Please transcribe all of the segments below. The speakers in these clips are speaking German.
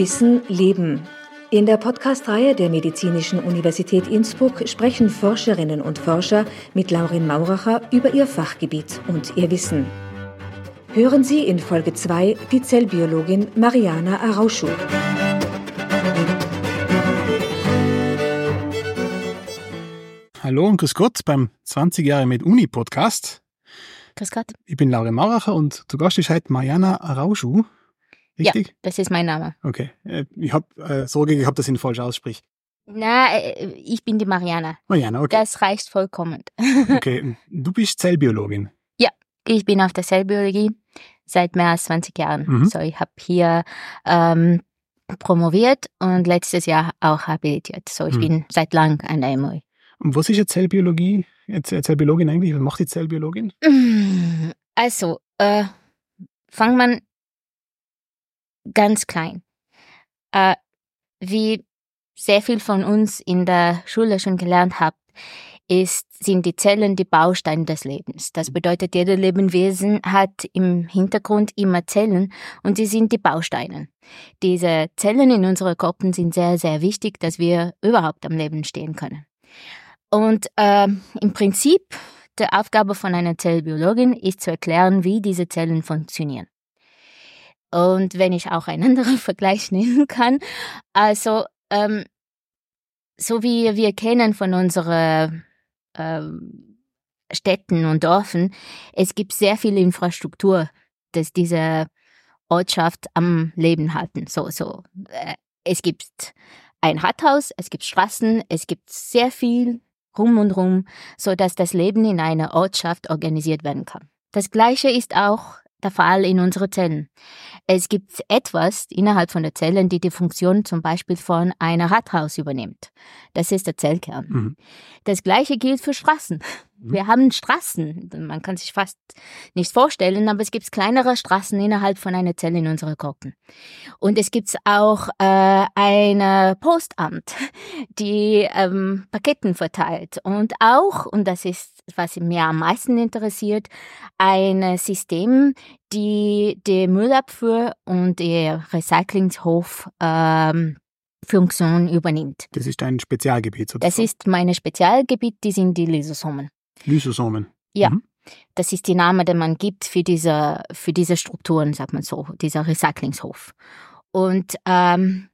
Wissen Leben. In der Podcast-Reihe der Medizinischen Universität Innsbruck sprechen Forscherinnen und Forscher mit Laurin Mauracher über ihr Fachgebiet und ihr Wissen. Hören Sie in Folge 2 die Zellbiologin Mariana Arauschu. Hallo und grüß Gott beim 20 Jahre mit Uni Podcast. Grüß Gott. Ich bin Laurin Mauracher und zu Gast ist heute Mariana Arauschu. Richtig? Ja, das ist mein Name. Okay. Äh, Ich habe äh, Sorge gehabt, dass ich ihn falsch ausspreche. Na, äh, ich bin die Mariana. Mariana, okay. Das reicht vollkommen. Okay. Du bist Zellbiologin. Ich bin auf der Zellbiologie seit mehr als 20 Jahren. Mhm. So, ich habe hier ähm, promoviert und letztes Jahr auch habilitiert. So, ich Mhm. bin seit lang an der MOI. Und was ist jetzt Zellbiologie? Zellbiologin eigentlich? Was macht die Zellbiologin? Also, äh, fangt man ganz klein. Äh, wie sehr viel von uns in der Schule schon gelernt habt, ist, sind die Zellen die Bausteine des Lebens. Das bedeutet, jeder Lebewesen hat im Hintergrund immer Zellen und sie sind die Bausteine. Diese Zellen in unseren Körpern sind sehr, sehr wichtig, dass wir überhaupt am Leben stehen können. Und äh, im Prinzip die Aufgabe von einer Zellbiologin ist zu erklären, wie diese Zellen funktionieren. Und wenn ich auch einen anderen Vergleich nehmen kann, also ähm, so wie wir kennen von unseren ähm, Städten und Dörfern, es gibt sehr viel Infrastruktur, dass diese Ortschaft am Leben halten. So, so. Äh, es gibt ein Rathaus, es gibt Straßen, es gibt sehr viel rum und rum, so dass das Leben in einer Ortschaft organisiert werden kann. Das Gleiche ist auch der Fall in unseren Zellen. Es gibt etwas innerhalb von der Zellen, die die Funktion zum Beispiel von einer Rathaus übernimmt. Das ist der Zellkern. Mhm. Das Gleiche gilt für Straßen. Mhm. Wir haben Straßen. Man kann sich fast nicht vorstellen, aber es gibt kleinere Straßen innerhalb von einer Zelle in unserer Körper. Und es gibt auch äh, ein Postamt, die ähm, Paketen verteilt. Und auch, und das ist, was mir am meisten interessiert, ein System, die die Müllabfuhr und die Recyclingshof ähm, Funktion übernimmt. Das ist ein Spezialgebiet sozusagen. Das ist mein Spezialgebiet, die sind die Lysosomen. Lysosomen. Ja. Mhm. Das ist die Name, den man gibt für diese, für diese Strukturen, sagt man so, dieser Recyclingshof. Und ähm,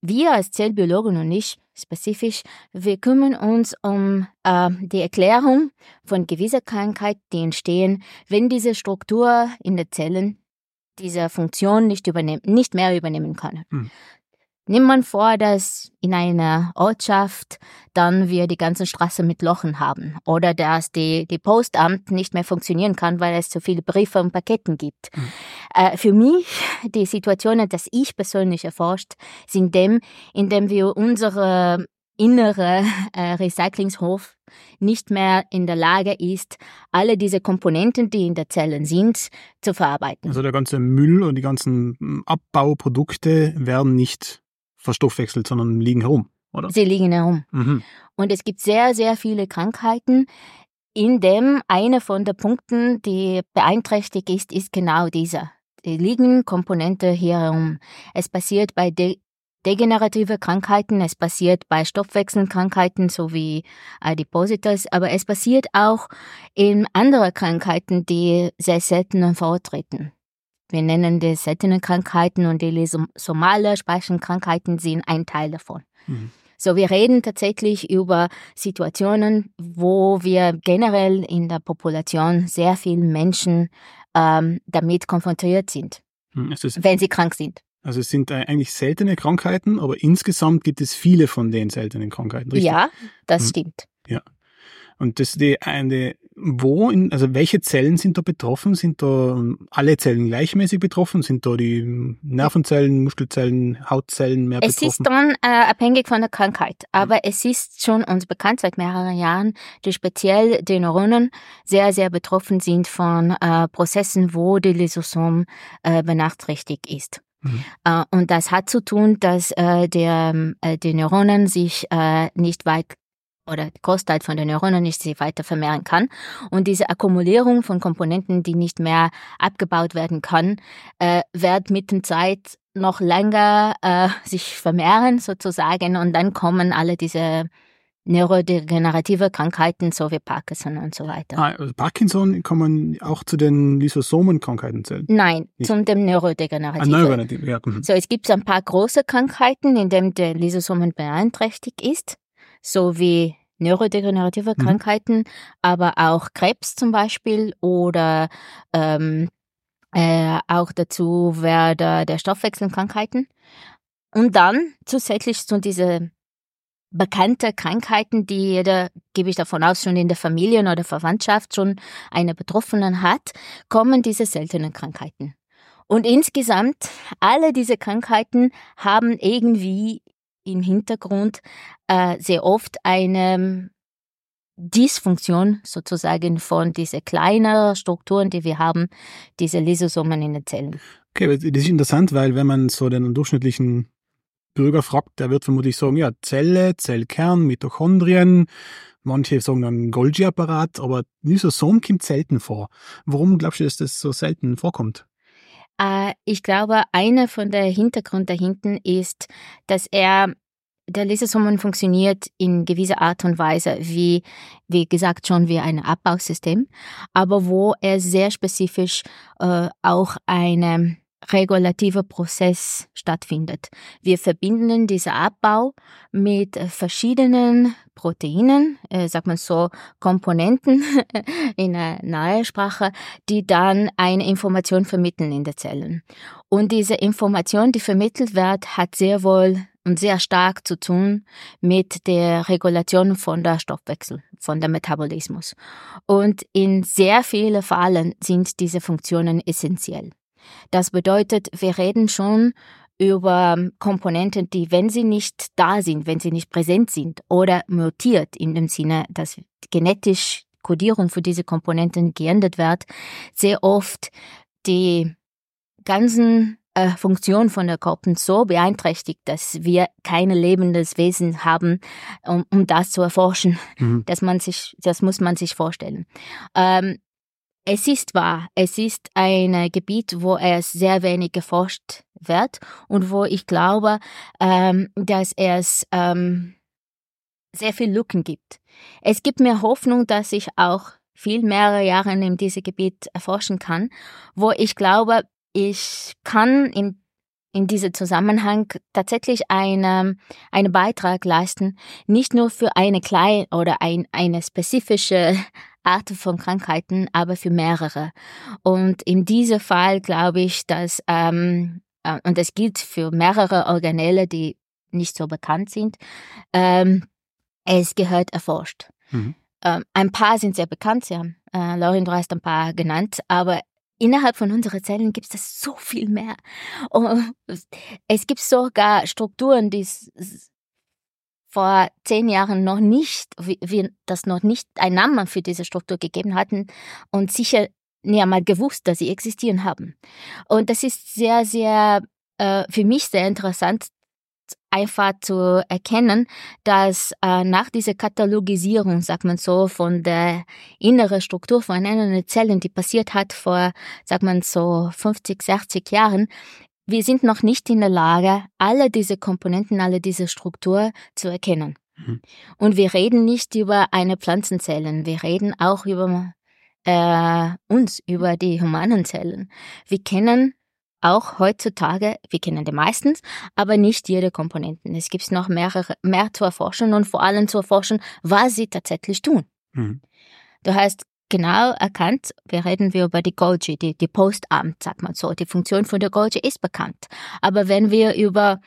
wir als Zellbiologen und ich spezifisch, wir kümmern uns um äh, die Erklärung von gewisser Krankheiten, die entstehen, wenn diese Struktur in den Zellen diese Funktion nicht, übernehmen, nicht mehr übernehmen kann. Mhm. Nimmt man vor, dass in einer Ortschaft dann wir die ganze Straße mit Lochen haben oder dass die, die Postamt nicht mehr funktionieren kann, weil es zu viele Briefe und Paketen gibt. Mhm. Äh, für mich, die Situationen, das ich persönlich erforscht, sind dem, indem wir unsere innere äh, Recyclingshof nicht mehr in der Lage ist, alle diese Komponenten, die in der Zellen sind, zu verarbeiten. Also der ganze Müll und die ganzen mm, Abbauprodukte werden nicht verstoffwechselt, sondern liegen herum, oder? Sie liegen herum. Mhm. Und es gibt sehr, sehr viele Krankheiten, in dem eine von den Punkten, die beeinträchtigt ist, ist genau dieser. Die liegen Komponente hier herum. Es passiert bei de degenerative Krankheiten, es passiert bei Stoffwechselkrankheiten sowie Adipositas, aber es passiert auch in anderen Krankheiten, die sehr selten vortreten. Wir nennen die seltenen Krankheiten und die lysomale Speichenkrankheiten sind ein Teil davon. Mhm. So, wir reden tatsächlich über Situationen, wo wir generell in der Population sehr viele Menschen ähm, damit konfrontiert sind, ist, wenn sie krank sind. also es sind eigentlich seltene Krankheiten, aber insgesamt gibt es viele von den seltenen Krankheiten, richtig? Ja, das Mhm. stimmt. Und das die eine, wo, in, also welche Zellen sind da betroffen? Sind da ähm, alle Zellen gleichmäßig betroffen? Sind da die ähm, Nervenzellen, Muskelzellen, Hautzellen mehr Es betroffen? ist dann äh, abhängig von der Krankheit, aber es ist schon uns bekannt seit mehreren Jahren, dass speziell die Neuronen sehr, sehr betroffen sind von äh, Prozessen, wo die Lysosom äh, benachträchtigt ist. Mhm. Äh, und das hat zu tun, dass äh, der, äh, die Neuronen sich äh, nicht weit oder die Großteil von den Neuronen nicht sich weiter vermehren kann. Und diese Akkumulierung von Komponenten, die nicht mehr abgebaut werden kann, äh, wird mit der Zeit noch länger äh, sich vermehren sozusagen und dann kommen alle diese neurodegenerative Krankheiten, so wie Parkinson und so weiter. Ah, also Parkinson kann man auch zu den Lysosomen-Krankheiten zählen? Nein, Nicht. zum dem neurodegenerativen. Ah, neurodegenerativ, ja. Mhm. So, es gibt ein paar große Krankheiten, in denen der Lysosomen beeinträchtigt ist, so wie neurodegenerative mhm. Krankheiten, aber auch Krebs zum Beispiel oder ähm, äh, auch dazu wäre der Stoffwechselkrankheiten. Und dann zusätzlich zu diese bekannte Krankheiten, die jeder, gebe ich davon aus, schon in der Familie oder Verwandtschaft schon eine Betroffenen hat, kommen diese seltenen Krankheiten. Und insgesamt, alle diese Krankheiten haben irgendwie im Hintergrund äh, sehr oft eine Dysfunktion sozusagen von diesen kleineren Strukturen, die wir haben, diese Lysosomen in den Zellen. Okay, das ist interessant, weil wenn man so den durchschnittlichen Bürger fragt, der wird vermutlich sagen, ja, Zelle, Zellkern, Mitochondrien, manche sagen dann Golgi-Apparat, aber Lysosom kommt selten vor. Warum glaubst du, dass das so selten vorkommt? Äh, ich glaube, einer von der Hintergrund dahinten ist, dass er der Lysosomen funktioniert in gewisser Art und Weise wie, wie gesagt, schon wie ein Abbausystem, aber wo er sehr spezifisch äh, auch eine regulativer Prozess stattfindet. Wir verbinden diesen Abbau mit verschiedenen Proteinen, äh, sagt man so, Komponenten in der nahe Sprache, die dann eine Information vermitteln in den Zellen. Und diese Information, die vermittelt wird, hat sehr wohl und sehr stark zu tun mit der Regulation von der Stoffwechsel, von der Metabolismus. Und in sehr vielen Fällen sind diese Funktionen essentiell. Das bedeutet, wir reden schon über Komponenten, die, wenn sie nicht da sind, wenn sie nicht präsent sind oder mutiert in dem Sinne, dass genetisch Kodierung für diese Komponenten geändert wird, sehr oft die ganzen äh, Funktion von der Körper so beeinträchtigt, dass wir kein lebendes Wesen haben, um, um das zu erforschen. Mhm. Dass man sich, das muss man sich vorstellen. Ähm, es ist wahr, es ist ein Gebiet, wo es sehr wenig geforscht wird und wo ich glaube, ähm, dass es ähm, sehr viel Lücken gibt. Es gibt mir Hoffnung, dass ich auch viel mehrere Jahre in diesem Gebiet erforschen kann, wo ich glaube, ich kann in in diesem Zusammenhang tatsächlich eine, einen Beitrag leisten, nicht nur für eine kleine oder ein, eine spezifische Art von Krankheiten, aber für mehrere. Und in diesem Fall glaube ich, dass, ähm, äh, und das gilt für mehrere Organelle, die nicht so bekannt sind, ähm, es gehört erforscht. Mhm. Ähm, ein paar sind sehr bekannt, haben, äh, Laurin, du hast ein paar genannt, aber innerhalb von unseren Zellen gibt es so viel mehr. Und es gibt sogar Strukturen, die vor zehn Jahren noch nicht, wir das noch nicht einen Namen für diese Struktur gegeben hatten und sicher nie einmal gewusst, dass sie existieren haben. Und das ist sehr, sehr äh, für mich sehr interessant, einfach zu erkennen, dass äh, nach dieser Katalogisierung, sagt man so, von der inneren Struktur von einzelnen Zellen, die passiert hat vor, sagt man so, 50, 60 Jahren, wir sind noch nicht in der Lage, alle diese Komponenten, alle diese Struktur zu erkennen. Mhm. Und wir reden nicht über eine Pflanzenzellen, wir reden auch über äh, uns, über die humanen Zellen. Wir kennen auch heutzutage, wir kennen die meistens, aber nicht jede Komponenten. Es gibt noch mehrere, mehr zu erforschen und vor allem zu erforschen, was sie tatsächlich tun. Mhm. Du hast genau erkannt, wir reden wir über die Golgi, die, die Postamt, sagt man so. Die Funktion von der Golgi ist bekannt. Aber wenn wir über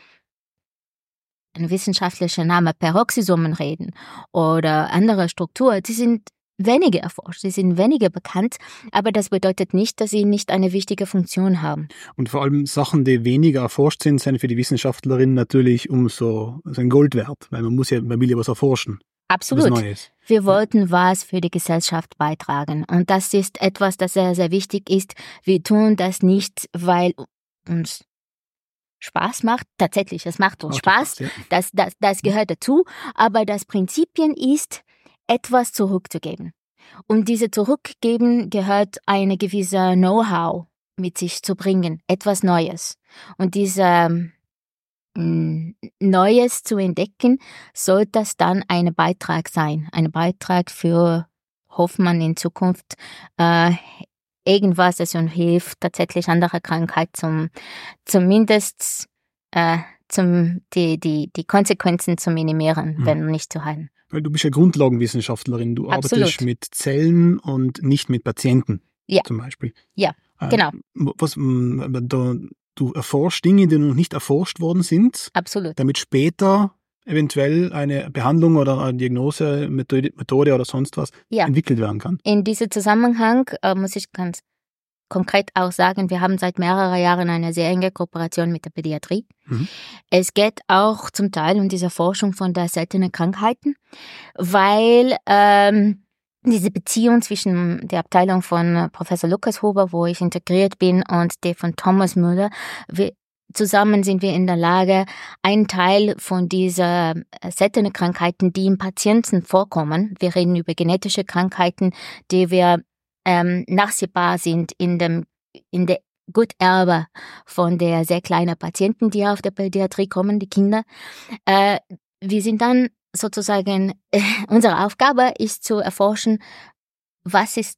einen wissenschaftlichen Namen Peroxisomen reden oder andere Strukturen, die sind weniger erforscht, sie sind weniger bekannt, aber das bedeutet nicht, dass sie nicht eine wichtige Funktion haben. Und vor allem Sachen, die weniger erforscht sind, sind für die Wissenschaftlerin natürlich umso also ein Gold wert, weil man muss ja, man will ja was erforschen. Absolut. Wir wollten was für die Gesellschaft beitragen. Und das ist etwas, das sehr, sehr wichtig ist. Wir tun das nicht, weil uns Spaß macht. Tatsächlich, es macht uns Spaß. Das, das, das gehört dazu. Aber das Prinzipien ist, etwas zurückzugeben. Und diese Zurückgeben gehört eine gewisse Know-how mit sich zu bringen, etwas Neues. Und diese mm, Neues zu entdecken, soll das dann ein Beitrag sein. Ein Beitrag für, hofft man in Zukunft, äh, irgendwas, das uns hilft, tatsächlich andere Krankheit zum, zumindest äh, zum, die, die, die Konsequenzen zu minimieren, Mhm. wenn nicht zu heilen. Weil du bist ja Grundlagenwissenschaftlerin. Du Absolut. arbeitest mit Zellen und nicht mit Patienten. Ja. Zum Beispiel. Ja, Äh, genau. Was, da, du erforschst Dinge, die noch nicht erforscht worden sind, Absolut. damit später eventuell eine Behandlung oder eine Diagnose, Methode, Methode oder sonst was Ja. entwickelt werden kann. In diesem Zusammenhang äh, muss ich ganz konkret auch sagen, wir haben seit mehreren Jahren eine sehr enge Kooperation mit der Pädiatrie. Mhm. Es geht auch zum Teil um diese Forschung von der seltenen Krankheiten, weil ähm, diese Beziehung zwischen der Abteilung von Professor Lukas Huber, wo ich integriert bin, und der von Thomas Müller, wir, zusammen sind wir in der Lage, einen Teil von dieser äh, seltenen Krankheiten, die im Patienten vorkommen, wir reden über genetische Krankheiten, die wir ähm, nachsehbar sind in dem in der Guterbe von der sehr kleinen Patienten, die auf der Pädiatrie kommen, die Kinder. Äh, wir sind dann sozusagen, äh, unsere Aufgabe ist zu erforschen, was ist,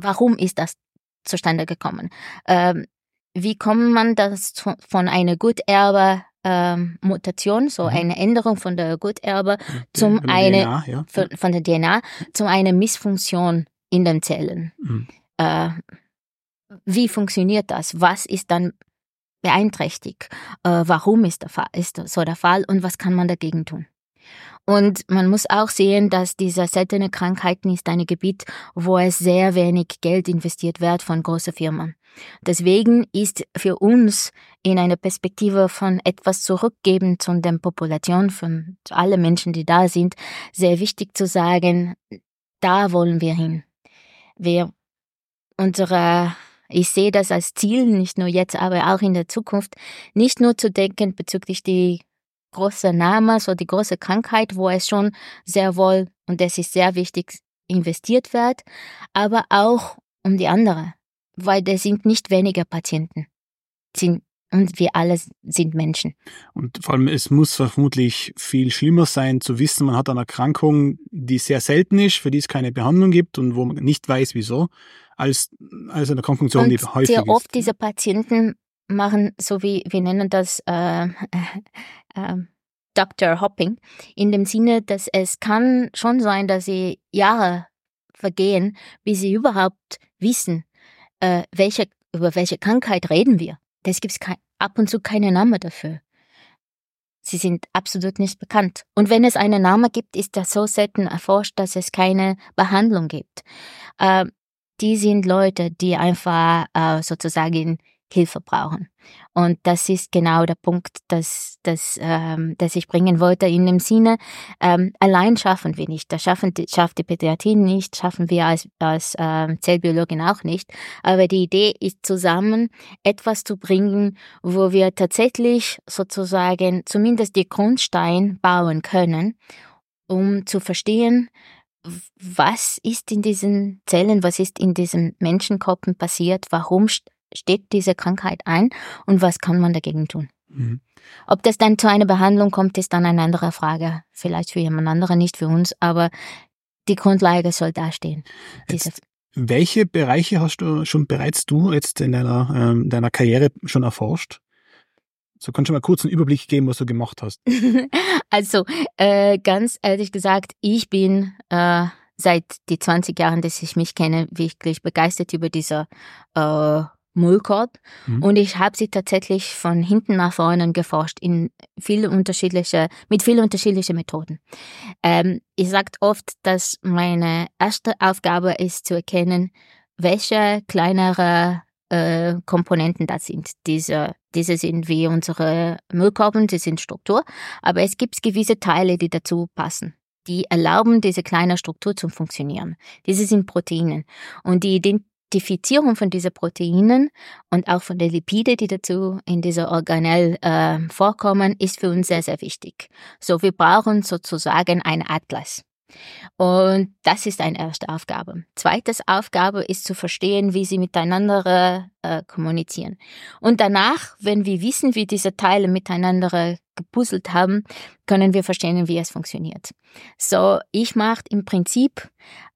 warum ist das zustande gekommen? Ähm, wie kommt man das zu, von einer Guterbe ähm, Mutation, so Mhm. eine Änderung von der Guterbe Zum eine- DNA, ja. von, von der DNA zu einer Missfunktion in den Zellen? Mhm. äh, wie funktioniert das? Was ist dann beeinträchtigt? Äh, warum ist, der Fall, ist so der Fall und was kann man dagegen tun? Und man muss auch sehen, dass diese seltene Krankheiten ist ein Gebiet, wo es sehr wenig Geld investiert wird von großen Firmen. Deswegen ist für uns in einer Perspektive von etwas zurückgeben zu der Population, von allen Menschen, die da sind, sehr wichtig zu sagen, da wollen wir hin. Wir, unsere, ich sehe das als Ziel, nicht nur jetzt, aber auch in der Zukunft, nicht nur zu denken bezüglich die große Name, so die große Krankheit, wo es schon sehr wohl, und das ist sehr wichtig, investiert wird, aber auch um die andere, weil das sind nicht weniger Patienten, sind, und wir alle sind Menschen. Und vor allem, es muss vermutlich viel schlimmer sein, zu wissen, man hat eine Erkrankung, die sehr selten ist, für die es keine Behandlung gibt und wo man nicht weiß, wieso, als, als eine Erkrankungsfunktion, die häufig sehr oft ist. diese Patienten machen, so wie wir nennen das äh, äh, äh, Dr. Hopping, in dem Sinne, dass es kann schon sein, dass sie Jahre vergehen, bis sie überhaupt wissen, äh, welche, über welche Krankheit reden wir. Es gibt ab und zu keinen Namen dafür. Sie sind absolut nicht bekannt. Und wenn es einen Namen gibt, ist das so selten erforscht, dass es keine Behandlung gibt. Äh, die sind Leute, die einfach äh, sozusagen Hilfe brauchen. Und das ist genau der Punkt, dass, dass, ähm, dass ich bringen wollte in dem Sinne, ähm, allein schaffen wir nicht. Das schaffen, schafft die Pädiatrie nicht, schaffen wir als, als ähm, Zellbiologin auch nicht. Aber die Idee ist zusammen etwas zu bringen, wo wir tatsächlich sozusagen zumindest die Grundstein bauen können, um zu verstehen, was ist in diesen Zellen, was ist in diesen Menschenkörpern passiert, warum steht diese Krankheit ein und was kann man dagegen tun. Mhm. Ob das dann zu einer Behandlung kommt, ist dann eine andere Frage. Vielleicht für jemand anderen, nicht für uns, aber die Grundlage soll dastehen. Jetzt, welche Bereiche hast du schon bereits du jetzt in deiner, ähm, deiner Karriere schon erforscht? So kannst du mal kurz einen Überblick geben, was du gemacht hast. also, äh, ganz ehrlich gesagt, ich bin äh, seit die 20 Jahren, dass ich mich kenne, wirklich begeistert über diese äh, Mullkord. Mhm. Und ich habe sie tatsächlich von hinten nach vorne geforscht in viele unterschiedliche, mit vielen unterschiedlichen Methoden. Ähm, ich sage oft, dass meine erste Aufgabe ist zu erkennen, welche kleinere äh, Komponenten das sind. Diese, diese sind wie unsere Müllkorben, die sind Struktur, aber es gibt gewisse Teile, die dazu passen. Die erlauben diese kleine Struktur zu funktionieren. Diese sind Proteine. Und die, Ident Identifizierung von diesen Proteinen und auch von den Lipide, die dazu in dieser Organelle äh, vorkommen, ist für uns sehr, sehr wichtig. So, wir brauchen sozusagen einen Atlas. Und das ist eine erste Aufgabe. Zweites Aufgabe ist zu verstehen, wie sie miteinander äh, kommunizieren. Und danach, wenn wir wissen, wie diese Teile miteinander gepuzzelt haben, können wir verstehen, wie es funktioniert. So, ich mache im Prinzip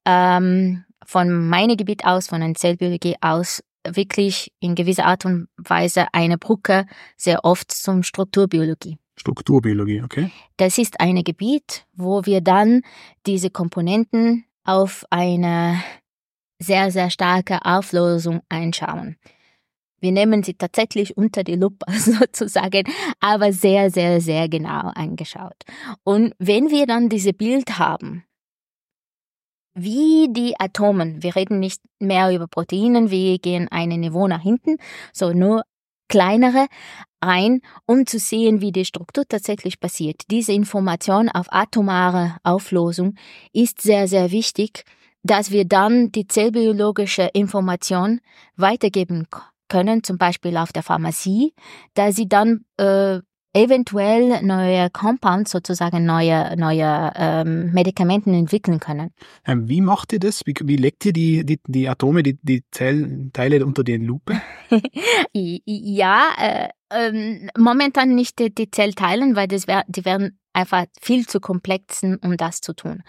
ähm, von meinem Gebiet aus, von der Zellbiologie aus, wirklich in gewisser Art und Weise eine Brücke sehr oft zum Strukturbiologie. Strukturbiologie, okay. Das ist ein Gebiet, wo wir dann diese Komponenten auf eine sehr, sehr starke Auflösung einschauen. Wir nehmen sie tatsächlich unter die Lupe sozusagen, aber sehr, sehr, sehr genau angeschaut. Und wenn wir dann dieses Bild haben, wie die Atomen, wir reden nicht mehr über Proteinen, wir gehen eine Niveau nach hinten, so nur kleinere ein, um zu sehen, wie die Struktur tatsächlich passiert. Diese Information auf atomare Auflösung ist sehr, sehr wichtig, dass wir dann die zellbiologische Information weitergeben können, zum Beispiel auf der Pharmazie, da sie dann äh, eventuell neue Compounds, sozusagen neue, neue ähm, Medikamenten entwickeln können. Ähm, wie macht ihr das? Wie, wie legt ihr die, die, die Atome, die, die Zellteile unter die Lupe? ja, äh, ähm, momentan nicht die, die Zellteilen, weil das wär, die werden einfach viel zu komplex, um das zu tun.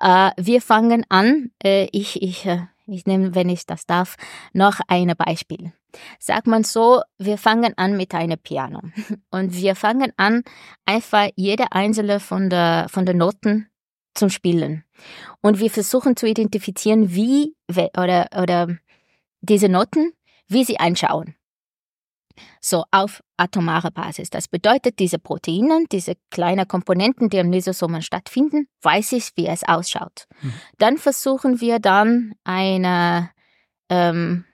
Äh, wir fangen an, äh, ich, ich, äh, ich nehme, wenn ich das darf, noch ein Beispiel. Sagt man so, wir fangen an mit einem Piano und wir fangen an, einfach jede einzelne von der, von der Noten zum Spielen. Und wir versuchen zu identifizieren, wie oder, oder diese Noten, wie sie anschauen. So auf atomare Basis. Das bedeutet, diese Proteine, diese kleinen Komponenten, die im Lysosomen stattfinden, weiß ich, wie es ausschaut. Mhm. Dann versuchen wir dann eine ähm,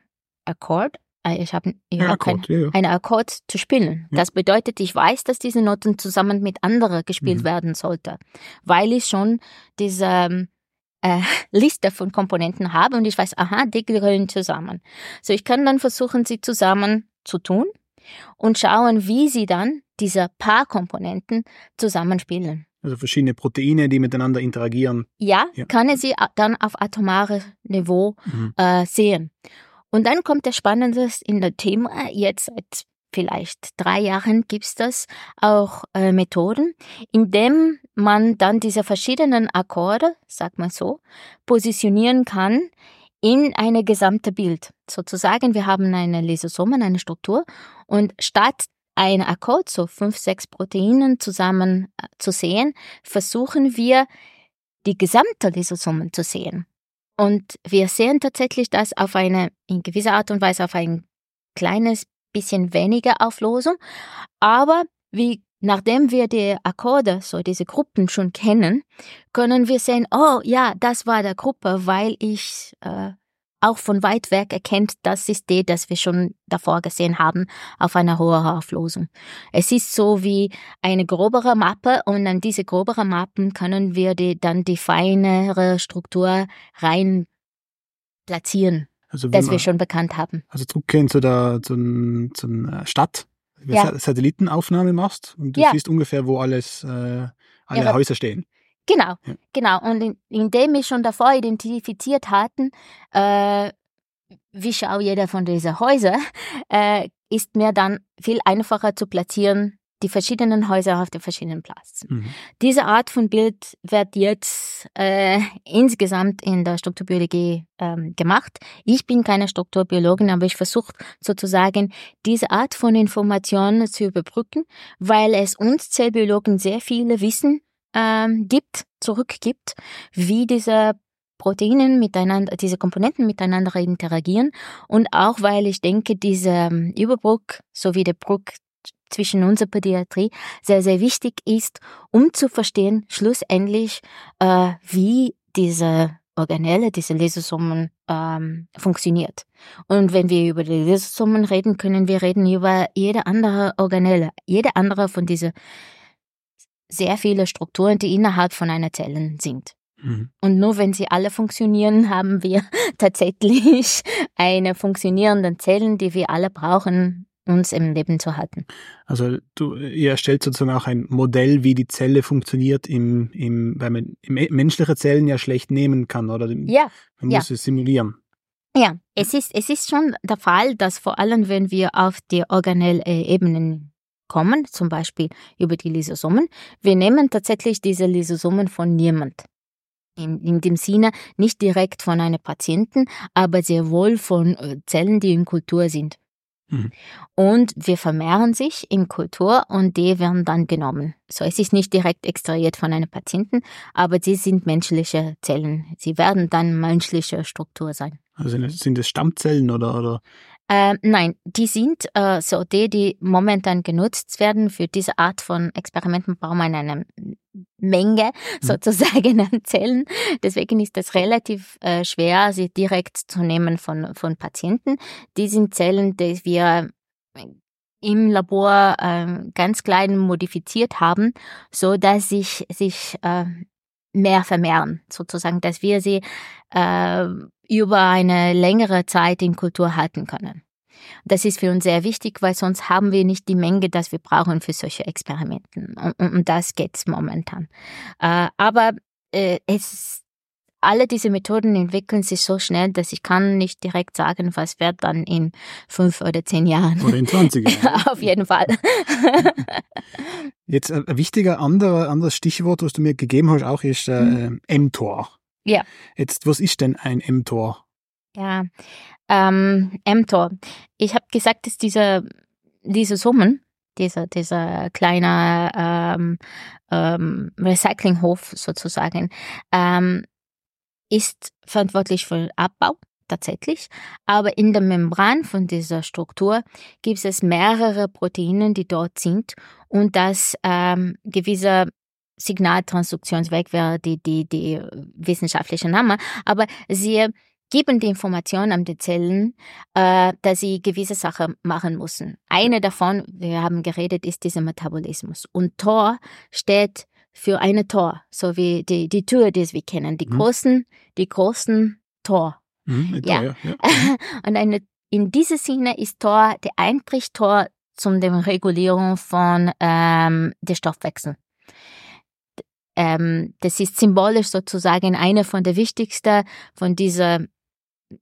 Akkord, äh, ich habe ich ja, hab Akkord, ja, ja. einen Akkord zu spielen. Das bedeutet, ich weiß, dass diese Noten zusammen mit anderen gespielt mhm. werden sollte, weil ich schon diese ähm, äh, Liste von Komponenten habe und ich weiß, aha, die gehören zusammen. So, ich kann dann versuchen, sie zusammen zu tun und schauen, wie sie dann diese paar Komponenten zusammenspielen. Also verschiedene Proteine, die miteinander interagieren. Ja, ja. kann ich sie dann auf atomare Niveau mhm. äh, sehen. Und dann kommt der Spannende in der Thema. Jetzt seit vielleicht drei Jahren gibt es das auch äh, Methoden, indem man dann diese verschiedenen Akkorde, sagt man so, positionieren kann in eine gesamte Bild. Sozusagen, wir haben eine Lysosomen, eine Struktur und statt ein Akkord, so fünf, sechs Proteinen zusammen äh, zu sehen, versuchen wir, die gesamte Lysosomen zu sehen. Und wir sehen tatsächlich das auf eine, in gewisser Art und Weise auf ein kleines bisschen weniger Auflösung. Aber wie Nachdem wir die Akkorde, so diese Gruppen schon kennen, können wir sehen, oh ja, das war der Gruppe, weil ich äh, auch von weit weg erkennt, das ist die, das wir schon davor gesehen haben, auf einer hohen Auflösung. Es ist so wie eine grobere Mappe und an diese grobere Mappen können wir die, dann die feinere Struktur rein platzieren, also das wir schon bekannt haben. Also zurückgehen zu der zu, zu einer Stadt, ja. Satellitenaufnahme machst und du ja. siehst ungefähr, wo alles, äh, alle ja, Häuser stehen. Genau, genau. Und in, indem wir schon davor identifiziert hatten, äh, wie schaut jeder von diesen Häusern, äh, ist mir dann viel einfacher zu platzieren, die verschiedenen Häuser auf den verschiedenen Platz. Mhm. Diese Art von Bild wird jetzt äh, insgesamt in der Strukturbiologie ähm, gemacht. Ich bin keine Strukturbiologin, aber ich versuche sozusagen diese Art von Informationen zu überbrücken, weil es uns Zellbiologen sehr viele Wissen ähm, gibt, zurückgibt, wie diese Proteine miteinander, diese Komponenten miteinander interagieren und auch weil ich denke, diese ähm, Überbrück sowie der Brück zwischen unserer Pädiatrie sehr, sehr wichtig ist, um zu verstehen, schlussendlich, äh, wie diese Organelle, diese Lysosomen ähm, funktioniert. Und wenn wir über die Lysosomen reden, können wir reden über jede andere Organelle, jede andere von diesen sehr viele Strukturen, die innerhalb von einer Zelle sind. Mhm. Und nur wenn sie alle funktionieren, haben wir tatsächlich eine funktionierende Zellen, die wir alle brauchen, uns im Leben zu halten. Also du, ihr erstellt sozusagen auch ein Modell, wie die Zelle funktioniert, im, im, weil man menschliche Zellen ja schlecht nehmen kann, oder? Ja. Man ja. muss es simulieren. Ja, es ist, es ist schon der Fall, dass vor allem, wenn wir auf die Organellebenen kommen, zum Beispiel über die Lysosomen, wir nehmen tatsächlich diese Lysosomen von niemand. In, in dem Sinne nicht direkt von einem Patienten, aber sehr wohl von äh, Zellen, die in Kultur sind. Mhm. Und wir vermehren sich in Kultur und die werden dann genommen. So, es ist nicht direkt extrahiert von einem Patienten, aber sie sind menschliche Zellen. Sie werden dann menschliche Struktur sein. Also sind es Stammzellen oder, oder? Äh, nein, die sind äh, so die, die momentan genutzt werden für diese Art von Experimenten braucht man eine Menge mhm. sozusagen an Zellen. Deswegen ist es relativ äh, schwer, sie direkt zu nehmen von, von Patienten. Die sind Zellen, die wir im Labor äh, ganz klein modifiziert haben, so dass sich sich äh, mehr vermehren, sozusagen, dass wir sie äh, über eine längere Zeit in Kultur halten können. Das ist für uns sehr wichtig, weil sonst haben wir nicht die Menge, das wir brauchen für solche Experimenten. Und, und das geht's momentan. Äh, aber äh, es alle diese Methoden entwickeln sich so schnell, dass ich kann nicht direkt sagen, was wird dann in fünf oder zehn Jahren. Oder in 20 Jahren. Auf jeden Fall. Jetzt ein wichtiger anderer, anderes Stichwort, was du mir gegeben hast, auch ist äh, mhm. mTOR. Ja. Jetzt, was ist denn ein mTOR? Ja, ähm, mTOR. Ich habe gesagt, dass diese, diese Summen, dieser, dieser kleine ähm, ähm, Recyclinghof sozusagen, ähm, ist verantwortlich für den Abbau tatsächlich, aber in der Membran von dieser Struktur gibt es mehrere Proteine, die dort sind und das ähm, gewisse Signaltransduktionsweg wäre die, die, die wissenschaftliche Name, aber sie geben die Information an die Zellen, äh, dass sie gewisse Sachen machen müssen. Eine davon, wir haben geredet, ist dieser Metabolismus. Und Tor steht für eine Tor, so wie die, die Tür, die wir kennen, die mhm. großen, die großen Tor. Mhm, ja. Tor, ja. Und eine, in diesem Sinne ist Tor der Eintrichtor zum der Regulierung von ähm, der Stoffwechsel. Ähm, das ist symbolisch sozusagen eine von der wichtigsten von dieser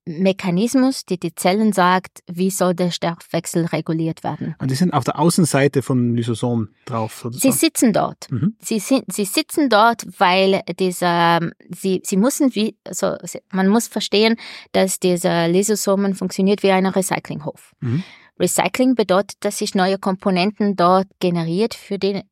Mechanismus, die die Zellen sagt, wie soll der Stoffwechsel reguliert werden. Und die sind auf der Außenseite von Lysosom drauf. Sozusagen. Sie sitzen dort. Mhm. Sie, sind, sie sitzen dort, weil dieser, sie, sie müssen wie, also man muss verstehen, dass dieser Lysosomen funktioniert wie ein Recyclinghof. Mhm. Recycling bedeutet, dass sich neue Komponenten dort generiert für den,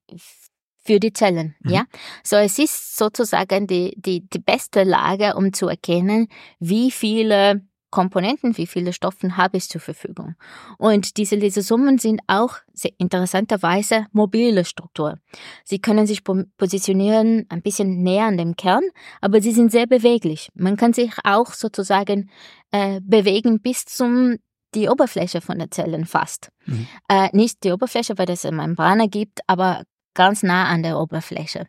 für die Zellen, mhm. ja. So, es ist sozusagen die, die, die beste Lage, um zu erkennen, wie viele Komponenten, wie viele Stoffen habe ich zur Verfügung. Und diese Lysosomen sind auch sehr interessanterweise mobile Struktur. Sie können sich positionieren ein bisschen näher an dem Kern, aber sie sind sehr beweglich. Man kann sich auch sozusagen äh, bewegen bis zum die Oberfläche von der Zellen fast. Mhm. Äh, nicht die Oberfläche, weil es eine Membrane gibt, aber ganz nah an der Oberfläche.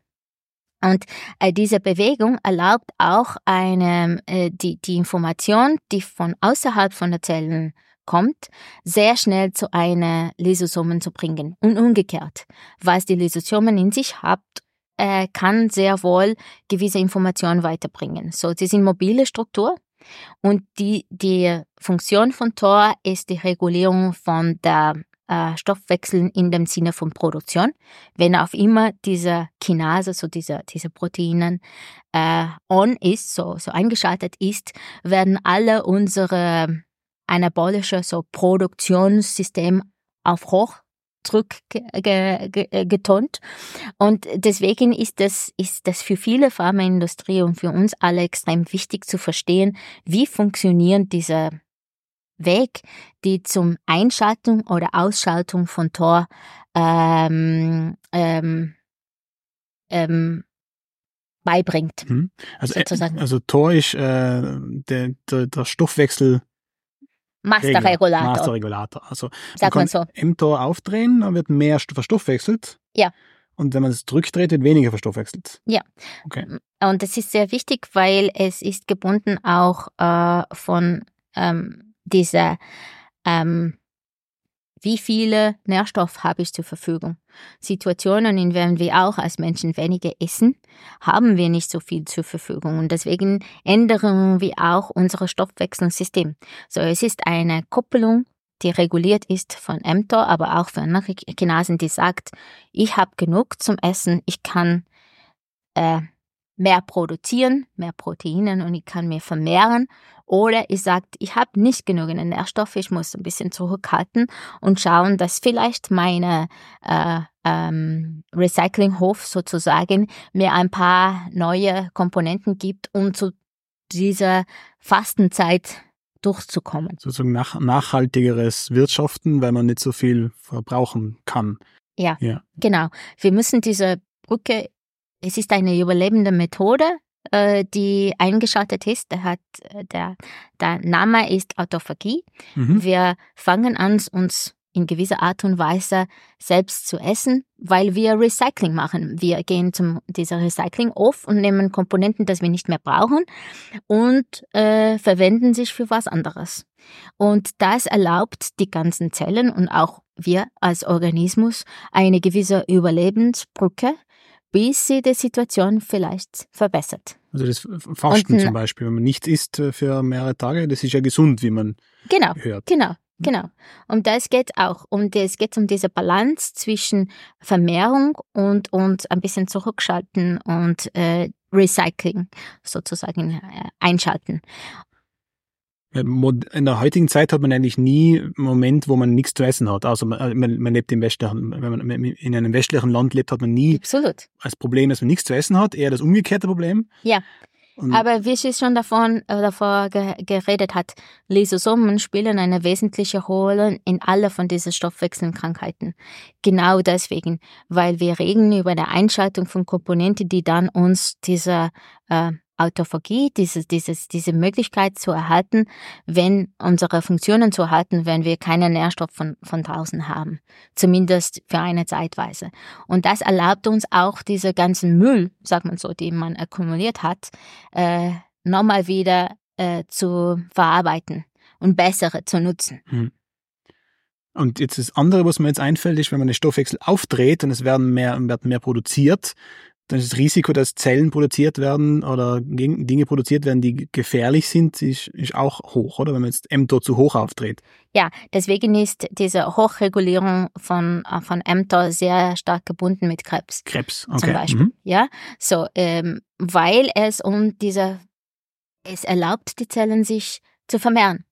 Und äh, diese Bewegung erlaubt auch eine, äh, die, die Information, die von außerhalb von der Zellen kommt, sehr schnell zu einer Lysosomen zu bringen. Und umgekehrt, was die Lysosomen in sich hat, äh, kann sehr wohl gewisse Informationen weiterbringen. So, sie sind mobile Struktur und die, die Funktion von Tor ist die Regulierung von der äh, Stoffwechseln in dem Sinne von Produktion. Wenn auf immer diese Kinase, so diese, diese Proteinen äh, on ist, so, so eingeschaltet ist, werden alle unsere anabolische so Produktionssystem auf hoch zurückgetont. Und deswegen ist das, ist das für viele Pharmaindustrie und für uns alle extrem wichtig zu verstehen, wie funktionieren diese Weg, die zum Einschaltung oder Ausschaltung von Tor ähm, ähm, ähm, beibringt. Hm. Also, äh, also Tor ist äh, der, der, der Stoffwechsel Masterregulator. Masterregulator. Also Sagt man, kann so. mTOR aufdrehen, dann wird mehr verstoffwechselt. Ja. und wenn man es zurückdreht, wird weniger verstoffwechselt. Ja. Okay. Und das ist sehr wichtig, weil es ist gebunden auch äh, von ähm, dieser ähm, wie viele Nährstoffe habe ich zur Verfügung? Situationen, in denen wir auch als Menschen weniger essen, haben wir nicht so viel zur Verfügung und deswegen ändern wir auch unser Stoffwechselsystem. So, es ist eine Koppelung, die reguliert ist von mTOR, aber auch von Kinasen, die sagt, ich habe genug zum Essen, ich kann äh, mehr produzieren, mehr Proteinen und ich kann mir vermehren. Oder ich sagt, ich habe nicht genügend Nährstoffe, ich muss ein bisschen zurückhalten und schauen, dass vielleicht meine äh, ähm, Recyclinghof sozusagen mir ein paar neue Komponenten gibt, um zu dieser Fastenzeit durchzukommen. Sozusagen nach, nachhaltigeres Wirtschaften, weil man nicht so viel verbrauchen kann. Ja, ja, genau. Wir müssen diese Brücke es ist eine überlebende Methode, äh, die eingeschaltet ist. Der, hat, äh, der, der Name ist Autophagie. Mhm. Wir fangen an, uns in gewisser Art und Weise selbst zu essen, weil wir Recycling machen. Wir gehen zum dieser Recycling auf und nehmen Komponenten, die wir nicht mehr brauchen und äh, verwenden sich für was anderes. Und das erlaubt die ganzen Zellen und auch wir als Organismus eine gewisse Überlebensbrücke, bis sie die Situation vielleicht verbessert. Also das Fasten Und, zum Beispiel, wenn man nichts isst äh, für mehrere Tage, das ist ja gesund, wie man genau, hört. Genau, genau. Und das geht auch um es geht um diese Balance zwischen Vermehrung und und ein bisschen zurückschalten und äh, Recycling sozusagen äh, einschalten. In der heutigen Zeit hat man eigentlich nie einen Moment, wo man nichts zu essen hat. Also man, man, man lebt im westlichen, wenn man in einem westlichen Land lebt, hat man nie Absolut. als Problem, dass man nichts zu essen hat, eher das umgekehrte Problem. Ja. Und Aber wie sie schon davon, äh, davor ge geredet hat, Lysosomen spielen eine wesentliche Rolle in alle von diesen Stoffwechselkrankheiten. Genau deswegen, weil wir reden über die Einschaltung von Komponenten, die dann uns diese äh, Autophagie, diese, dieses, diese Möglichkeit zu erhalten, wenn unsere Funktionen zu erhalten, wenn wir keine Nährstoffe von, von draußen haben. Zumindest für eine Zeitweise. Und das erlaubt uns auch diese ganzen Müll, sagt man so, die man akkumuliert hat, äh, nochmal wieder äh, zu verarbeiten und bessere zu nutzen. Hm. Und jetzt das andere, was mir jetzt einfällt, ist, wenn man den Stoffwechsel aufdreht und es werden mehr, werden mehr produziert, das Risiko, dass Zellen produziert werden oder Dinge produziert werden, die gefährlich sind, ist, ist auch hoch, oder? Wenn man jetzt mTOR zu hoch aufdreht. Ja, deswegen ist diese Hochregulierung von, äh, von mTOR sehr stark gebunden mit Krebs. Krebs, okay. Zum Beispiel. Mhm. Ja, so, ähm, weil es um diese, es erlaubt die Zellen sich zu vermehren.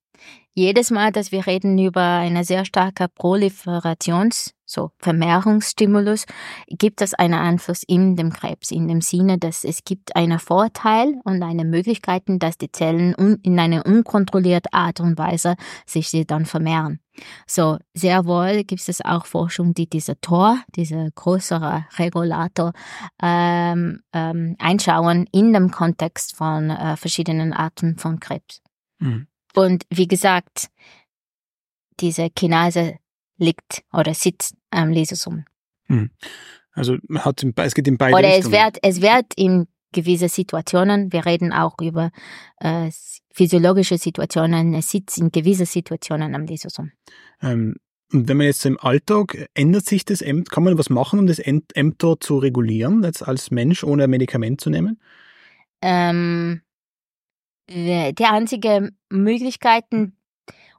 Jedes Mal, dass wir reden über eine sehr starke Proliferations- so Vermehrungsstimulus, gibt es einen Einfluss in dem Krebs, in dem Sinne, dass es gibt einen Vorteil und eine Möglichkeit, dass die Zellen in einer unkontrollierten Art und Weise sich dann vermehren. So, sehr wohl gibt es auch Forschung, die diese Tor, diese größere Regulator, ähm, ähm, einschauen in dem Kontext von äh, verschiedenen Arten von Krebs. Mhm. Und wie gesagt, diese Kinase liegt oder sitzt am Lysosom. Hm. Also hat, es geht in beide Oder Richtungen. es wird, es wird in gewisse Situationen, wir reden auch über äh, physiologische Situationen, es sitzt in gewisse Situationen am Lysosom. Ähm, und wenn man jetzt im Alltag, ändert sich das Amt, kann man was machen, um das mTOR zu regulieren, jetzt als Mensch, ohne ein Medikament zu nehmen? Ähm, die einzige Möglichkeiten,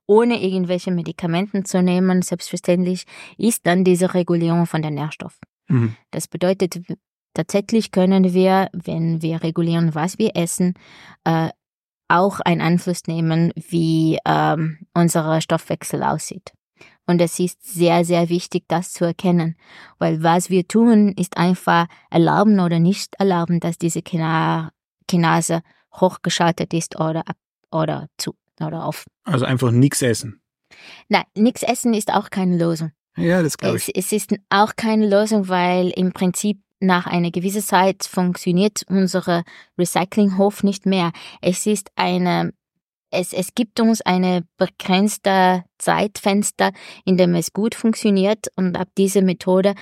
ohne irgendwelche Medikamenten zu nehmen, selbstverständlich, ist dann diese Regulierung von den Nährstoffen. Mhm. Das bedeutet, tatsächlich können wir, wenn wir regulieren, was wir essen, äh, auch einen Einfluss nehmen, wie ähm, unser Stoffwechsel aussieht. Und es ist sehr, sehr wichtig, das zu erkennen, weil was wir tun, ist einfach erlauben oder nicht erlauben, dass diese Kinase hochgeschaltet ist oder, oder zu oder auf. Also einfach nichts essen. Nein, nichts essen ist auch keine Lösung. Ja, das glaube ich. Es, es ist auch keine Lösung, weil im Prinzip nach einer gewissen Zeit funktioniert unsere Recyclinghof nicht mehr. Es ist eine es, es gibt uns eine begrenzte Zeitfenster, in dem es gut funktioniert und ab dieser Methode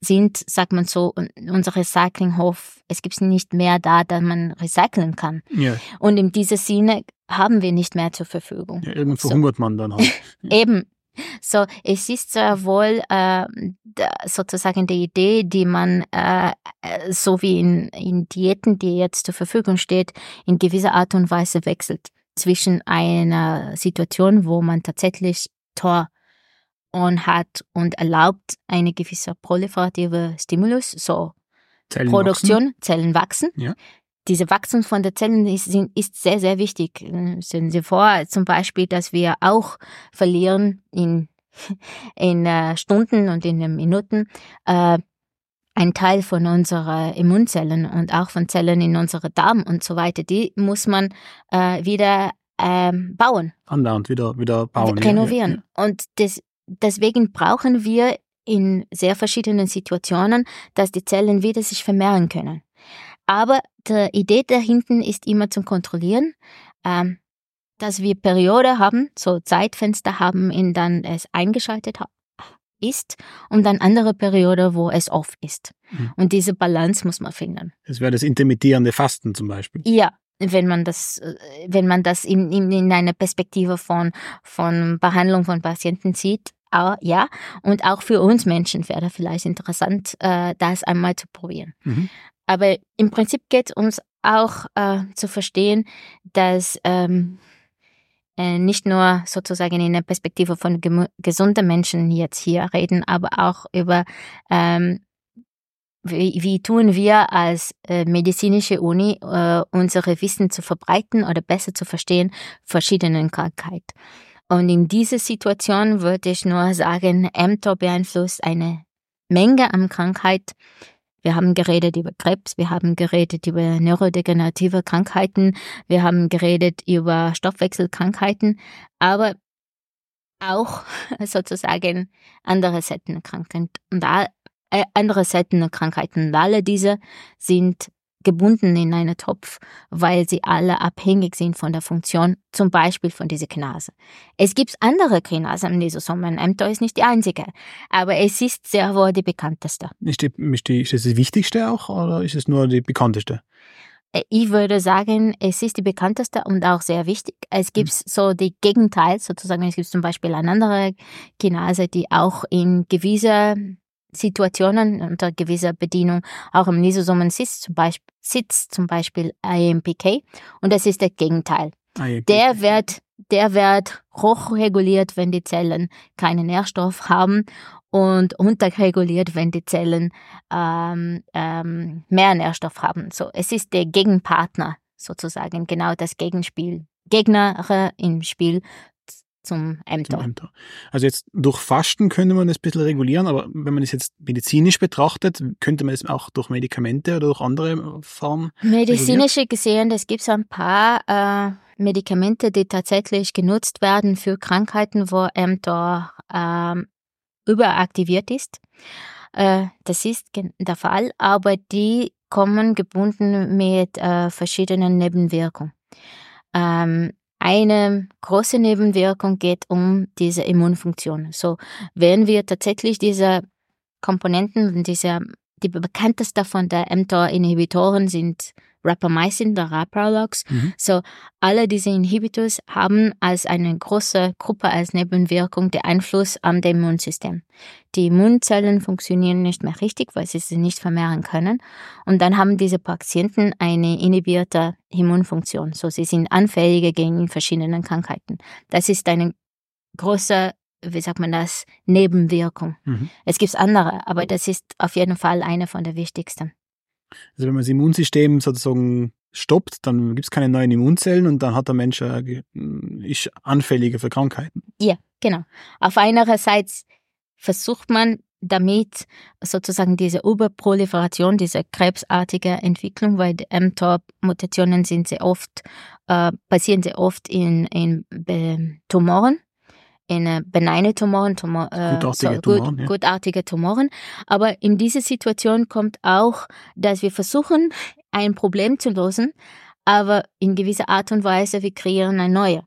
sind, sagt man so, unsere Recyclinghof, es gibt nicht mehr da, dass man recyceln kann. Ja. Und in diesem Sinne haben wir nicht mehr zur Verfügung. Ja, irgendwo verhungert man dann halt. Eben. So, es ist sehr wohl äh, sozusagen die Idee, die man äh, äh, so wie in, in Diäten, die jetzt zur Verfügung steht, in gewisser Art und Weise wechselt zwischen einer Situation, wo man tatsächlich Tor on hat und erlaubt eine gewisse proliferative Stimulus, so Zellen Produktion, wachsen. Zellen wachsen. Ja. Diese Wachstum von den Zellen ist, ist sehr, sehr wichtig. Stellen Sie vor, zum Beispiel, dass wir auch verlieren in, in äh, Stunden und in Minuten äh, ein Teil von unseren Immunzellen und auch von Zellen in unserem Darm und so weiter, die muss man äh, wieder ähm, bauen. Andauernd wieder, wieder bauen. Renovieren. Ja, ja. Und das, deswegen brauchen wir in sehr verschiedenen Situationen, dass die Zellen wieder sich vermehren können. Aber die Idee dahinten ist immer zum Kontrollieren, ähm, dass wir Periode haben, so Zeitfenster haben, in dann es eingeschaltet ha ist und dann andere Periode, wo es off ist. Mhm. Und diese Balance muss man finden. Das wäre das intermittierende Fasten zum Beispiel. Ja, wenn man das, äh, wenn man das in, in, in einer Perspektive von, von Behandlung von Patienten sieht, aber ja, und auch für uns Menschen wäre vielleicht interessant, äh, das einmal zu probieren. Mhm. Aber im Prinzip geht uns auch äh, zu verstehen, dass ähm, äh, nicht nur sozusagen in der Perspektive von gesunden Menschen jetzt hier reden, aber auch über ähm, wie, wie tun wir als äh, medizinische Uni äh, unsere Wissen zu verbreiten oder besser zu verstehen verschiedenen Krankheiten. Und in dieser Situation würde ich nur sagen, mTOR beeinflusst eine Menge an Krankheit. Wir haben geredet über Krebs, wir haben geredet über neurodegenerative Krankheiten, wir haben geredet über Stoffwechselkrankheiten, aber auch sozusagen andere seltene Krankheiten. Und äh, andere seltene Krankheiten. Alle diese sind gebunden in einen Topf, weil sie alle abhängig sind von der Funktion, zum Beispiel von dieser Kinase. Es gibt andere Kinasen-Lysosomen, mTOR ist nicht die einzige, aber es ist sehr wohl die bekannteste. Ist, die, ist, die, ist das die wichtigste auch oder ist es nur die bekannteste? Äh, Ich würde sagen, es ist die bekannteste und auch sehr wichtig. Es gibt Mhm. so die Gegenteil, sozusagen, es gibt zum Beispiel eine andere Kinase, die auch in gewisser Situationen unter gewisser Bedienung auch im Lysosomen sitzt, zum Beispiel, sitzt zum Beispiel AMPK und das ist das Gegenteil. Ja, Der wird, der wird hochreguliert, wenn die Zellen keinen Nährstoff haben und unterreguliert, wenn die Zellen ähm, ähm, mehr Nährstoff haben. So, es ist der Gegenpartner sozusagen, genau das Gegenspiel, Gegner im Spiel zum zum mTOR. mTOR. Also jetzt durch Fasten könnte man das ein bisschen regulieren, aber wenn man es jetzt medizinisch betrachtet, könnte man es auch durch Medikamente oder durch andere Formen Medizinisch gesehen, es gibt so ein paar äh, Medikamente, die tatsächlich genutzt werden für Krankheiten, wo mTOR ähm, überaktiviert ist. Äh, das ist der Fall, aber die kommen gebunden mit äh, verschiedenen Nebenwirkungen. Ähm, eine große Nebenwirkung geht um diese Immunfunktion. So, wenn wir tatsächlich diese Komponenten, diese, die bekannteste von der mTOR-Inhibitoren sind Rapamycin, der Rapralox. Mhm. So, alle diese Inhibitors haben als eine große Gruppe als Nebenwirkung den Einfluss am Immunsystem. Die Immunzellen funktionieren nicht mehr richtig, weil sie sie nicht vermehren können. Und dann haben diese Patienten eine inhibierte Immunfunktion. So, sie sind anfälliger gegen verschiedene Krankheiten. Das ist eine große, wie sagt man das, Nebenwirkung. Mhm. Es gibt andere, aber das ist auf jeden Fall eine von der wichtigsten. Also wenn man das Immunsystem sozusagen stoppt, dann gibt es keine neuen Immunzellen und dann hat der Mensch äh, ge- ist anfälliger für Krankheiten. Ja, genau. Auf einerseits versucht man damit sozusagen diese Überproliferation, diese krebsartige Entwicklung, weil die mTOR-Mutationen sind sehr oft, äh, passieren sehr oft in, in Be Tumoren, in äh, benigne Tumoren, Tumor, äh, Gutartige gut, Tumoren, ja. gutartige Tumoren. Aber in dieser Situation kommt auch, dass wir versuchen, ein Problem zu lösen, aber in gewisser Art und Weise, wir kreieren ein neues.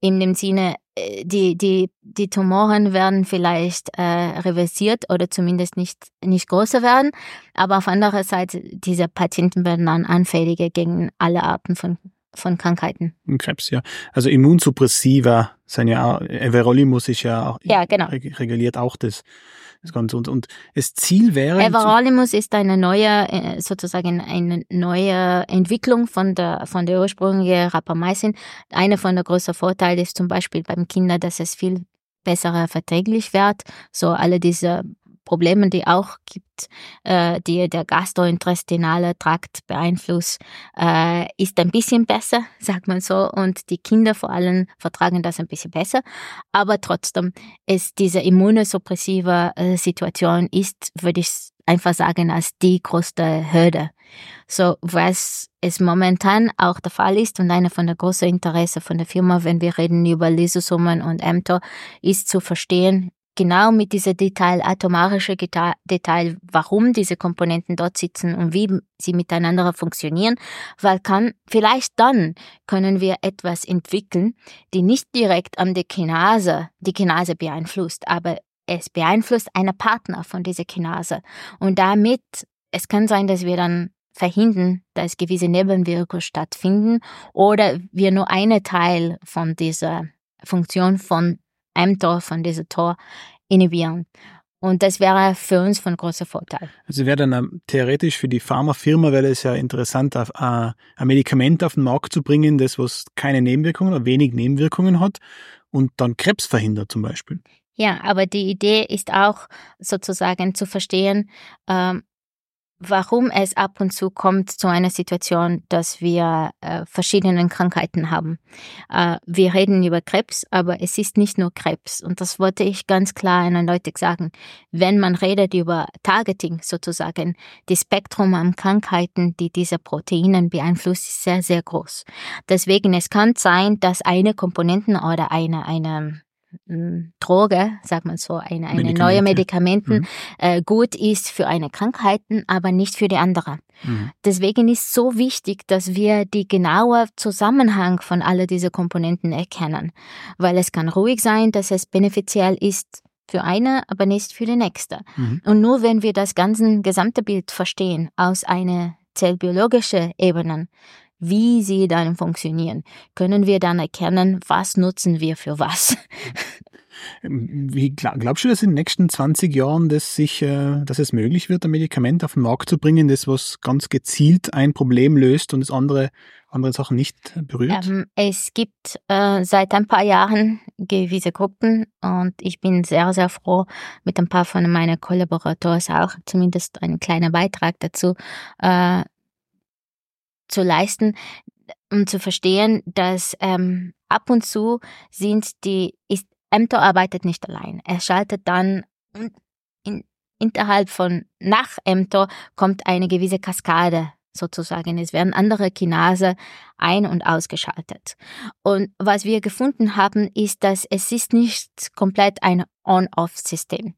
In dem Sinne, äh, die, die, die Tumoren werden vielleicht äh, reversiert oder zumindest nicht, nicht größer werden, aber auf anderer Seite, diese Patienten werden dann anfälliger gegen alle Arten von von Krankheiten. Krebs, ja. Also Immunsuppressiva sind ja Everolimus ist ja auch, ja, genau. reguliert auch das, das Ganze. Und, und das Ziel wäre. Everolimus ist eine neue, äh, sozusagen eine neue Entwicklung von der, von der ursprünglichen Rapamycin. Einer von der größten Vorteile ist zum Beispiel beim Kinder, dass es viel besser verträglich wird. So alle diese Probleme, die auch gibt, äh, die der gastrointestinale Trakt beeinflusst, äh, ist ein bisschen besser, sagt man so, und die Kinder vor allem vertragen das ein bisschen besser. Aber trotzdem ist diese immunosuppressive äh, Situation ist, würde ich einfach sagen, als die größte Hürde. So, was es momentan auch der Fall ist und eine von der großen Interesse von der Firma, wenn wir reden über Lysosomen und mTOR, ist zu verstehen, genau mit dieser Detail, atomarische Detail, warum diese Komponenten dort sitzen und wie sie miteinander funktionieren, weil kann, vielleicht dann können wir etwas entwickeln, die nicht direkt an der Kinase, die Kinase beeinflusst, aber es beeinflusst einen Partner von dieser Kinase. Und damit, es kann sein, dass wir dann verhindern, dass gewisse Nebenwirkungen stattfinden oder wir nur einen Teil von dieser Funktion von einem Tor von diesem Tor inhibieren. Und das wäre für uns von großer Vorteil. Also wäre dann ähm, theoretisch für die Pharmafirma wäre es ja interessant, äh, ein Medikament auf den Markt zu bringen, das was keine Nebenwirkungen oder wenig Nebenwirkungen hat und dann Krebs verhindert zum Beispiel. Ja, aber die Idee ist auch sozusagen zu verstehen, ähm, warum es ab und zu kommt zu einer Situation, dass wir äh, verschiedene Krankheiten haben. Äh, wir reden über Krebs, aber es ist nicht nur Krebs. Und das wollte ich ganz klar eindeutig sagen. Wenn man redet über Targeting sozusagen, die Spektrum an Krankheiten, die diese Proteinen beeinflusst, ist sehr, sehr groß. Deswegen, es kann sein, dass eine Komponenten oder eine, eine Droge, sagt man so, eine, eine neue Medikamenten mhm. äh, gut ist für eine Krankheiten, aber nicht für die andere. Mhm. Deswegen ist so wichtig, dass wir die genaue Zusammenhang von alle diese Komponenten erkennen, weil es kann ruhig sein, dass es benefiziell ist für eine, aber nicht für die nächste. Mhm. Und nur wenn wir das ganze gesamte Bild verstehen aus einer zellbiologischen Ebene, wie sie dann funktionieren, können wir dann erkennen, was nutzen wir für was. Wie glaubst du, dass in den nächsten 20 Jahren das sich, äh, dass es möglich wird, ein Medikament auf den Markt zu bringen, das was ganz gezielt ein Problem löst und das andere andere Sachen nicht berührt? Ähm, es gibt äh, seit ein paar Jahren gewisse Gruppen und ich bin sehr, sehr froh, mit ein paar von meinen Kollaboratoren auch zumindest einen kleinen Beitrag dazu äh, zu leisten, um zu verstehen, dass ähm, ab und zu sind die, ist, Ämter arbeitet nicht allein. Er schaltet dann in, innerhalb von nach Ämter kommt eine gewisse Kaskade sozusagen. Es werden andere Kinase ein- und ausgeschaltet. Und was wir gefunden haben, ist, dass es ist nicht komplett ein On-Off-System.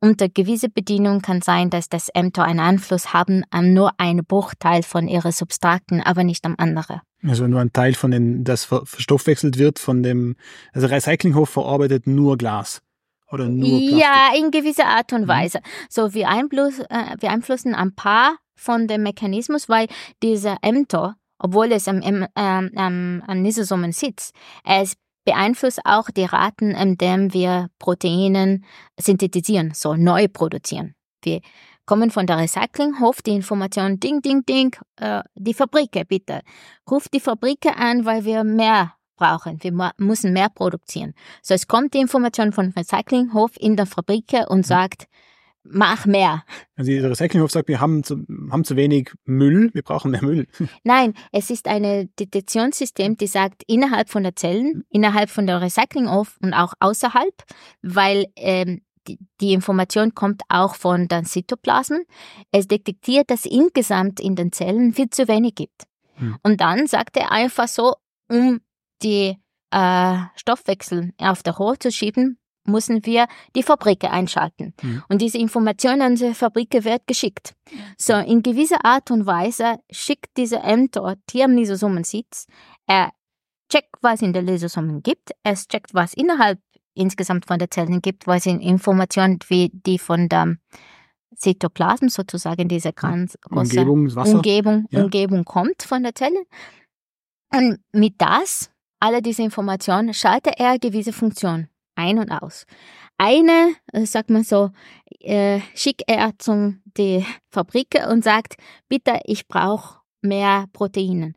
Unter gewisse Bedienung kann sein, dass das mTOR einen Einfluss haben an nur einen Bruchteil von ihren Substraten, aber nicht am anderen. Also nur ein Teil von den, das verstoffwechselt wird von dem, also Recyclinghof verarbeitet nur Glas. Oder nur Plastik. Ja, in gewisser Art und mhm. Weise. Mhm. So, wir, einfluss, äh, wir einflussen ein paar von dem Mechanismus, weil dieser mTOR, obwohl es am, am, am, am Lysosomen sitzt, es beeinflusst auch die Raten, in denen wir Proteinen synthetisieren, so neu produzieren. Wir kommen von der Recyclinghof die Information, ding, ding, ding, äh, die Fabrike bitte. Ruft die Fabrike an, weil wir mehr brauchen. Wir müssen mehr produzieren. So, es kommt die Information von Recyclinghof in der Fabrike und mhm. Mach mehr. Also der Recyclinghof sagt, wir haben zu, haben zu wenig Müll, wir brauchen mehr Müll. Nein, es ist ein Detektionssystem, die sagt, innerhalb von der Zellen, innerhalb von der Recyclinghof und auch außerhalb, weil ähm, die, die Information kommt auch von den Zytoplasmen. Es detektiert, dass insgesamt in den Zellen viel zu wenig gibt. Hm. Und dann sagt er einfach so, um die äh, Stoffwechsel auf der Rohr zu schieben, müssen wir die Fabrike einschalten. Mhm. Und diese Information an die Fabrike wird geschickt. So, in gewisser Art und Weise schickt dieser Mtor, die am Lysosomen sitzt, er checkt, was in der Lysosomen gibt, er checkt, was innerhalb insgesamt von der Zellen gibt, was in Informationen wie die von der Zytoplasm sozusagen diese ganz große Umgebung. Umgebung, Ja. Umgebung kommt von der Zelle. Und mit das, alle diese Informationen, schaltet er gewisse Funktionen ein und aus. Eine, äh, sagt man so, äh, schickt er zum die Fabrik und sagt, bitte, ich brauche mehr Proteine.